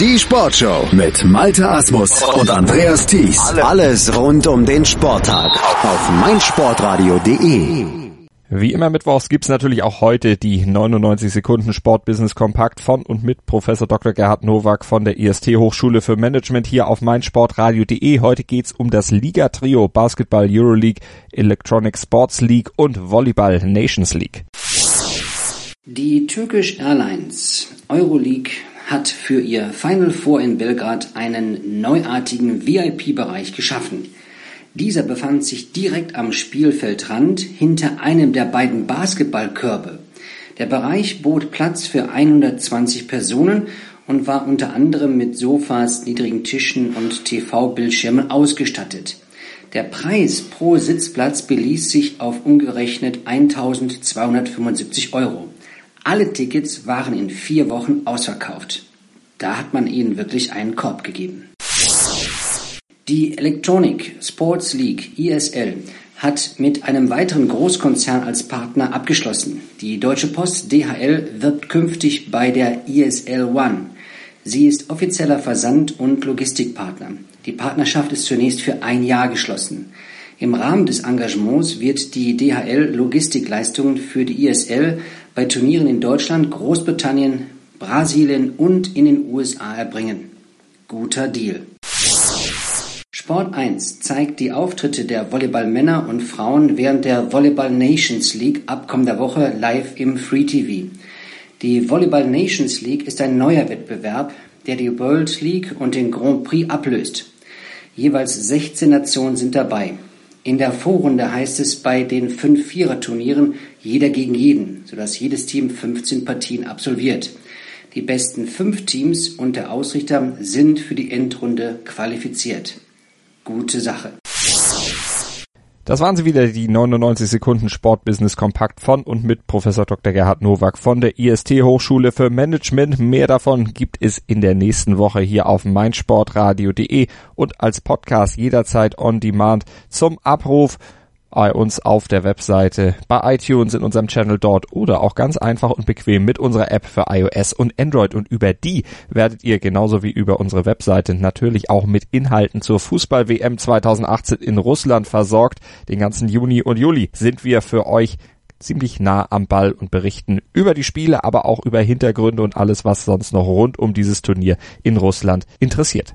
Die Sportshow mit Malte Asmus und Andreas Thies. Alles rund um den Sporttag auf meinsportradio.de. Wie immer mittwochs gibt's natürlich auch heute die 99 Sekunden Sportbusiness Kompakt von und mit Professor Dr. Gerhard Nowak von der IST Hochschule für Management hier auf meinsportradio.de. Heute geht's um das Liga-Trio Basketball Euroleague, Electronic Sports League und Volleyball Nations League. Die Turkish Airlines Euroleague hat für ihr Final Four in Belgrad einen neuartigen VIP-Bereich geschaffen. Dieser befand sich direkt am Spielfeldrand hinter einem der beiden Basketballkörbe. Der Bereich bot Platz für 120 Personen und war unter anderem mit Sofas, niedrigen Tischen und TV-Bildschirmen ausgestattet. Der Preis pro Sitzplatz beließ sich auf umgerechnet 1275 Euro. Alle Tickets waren in vier Wochen ausverkauft. Da hat man ihnen wirklich einen Korb gegeben. Die Electronic Sports League ISL hat mit einem weiteren Großkonzern als Partner abgeschlossen. Die Deutsche Post DHL wirbt künftig bei der ISL One. Sie ist offizieller Versand- und Logistikpartner. Die Partnerschaft ist zunächst für ein Jahr geschlossen. Im Rahmen des Engagements wird die DHL Logistikleistungen für die ISL bei Turnieren in Deutschland, Großbritannien, Brasilien und in den USA erbringen. Guter Deal. Sport 1 zeigt die Auftritte der Volleyballmänner und Frauen während der Volleyball Nations League ab kommender Woche live im Free TV. Die Volleyball Nations League ist ein neuer Wettbewerb, der die World League und den Grand Prix ablöst. Jeweils 16 Nationen sind dabei. In der Vorrunde heißt es bei den fünf Vierer-Turnieren jeder gegen jeden, sodass jedes Team 15 Partien absolviert. Die besten fünf Teams und der Ausrichter sind für die Endrunde qualifiziert. Gute Sache. Das waren sie wieder, die 99 Sekunden Sportbusiness Kompakt von und mit Professor Dr. Gerhard Nowak von der IST Hochschule für Management. Mehr davon gibt es in der nächsten Woche hier auf meinsportradio.de und als Podcast jederzeit on demand zum Abruf bei uns auf der Webseite, bei iTunes, in unserem Channel dort oder auch ganz einfach und bequem mit unserer App für iOS und Android. Und über die werdet ihr genauso wie über unsere Webseite natürlich auch mit Inhalten zur Fußball-WM 2018 in Russland versorgt. Den ganzen Juni und Juli sind wir für euch ziemlich nah am Ball und berichten über die Spiele, aber auch über Hintergründe und alles, was sonst noch rund um dieses Turnier in Russland interessiert.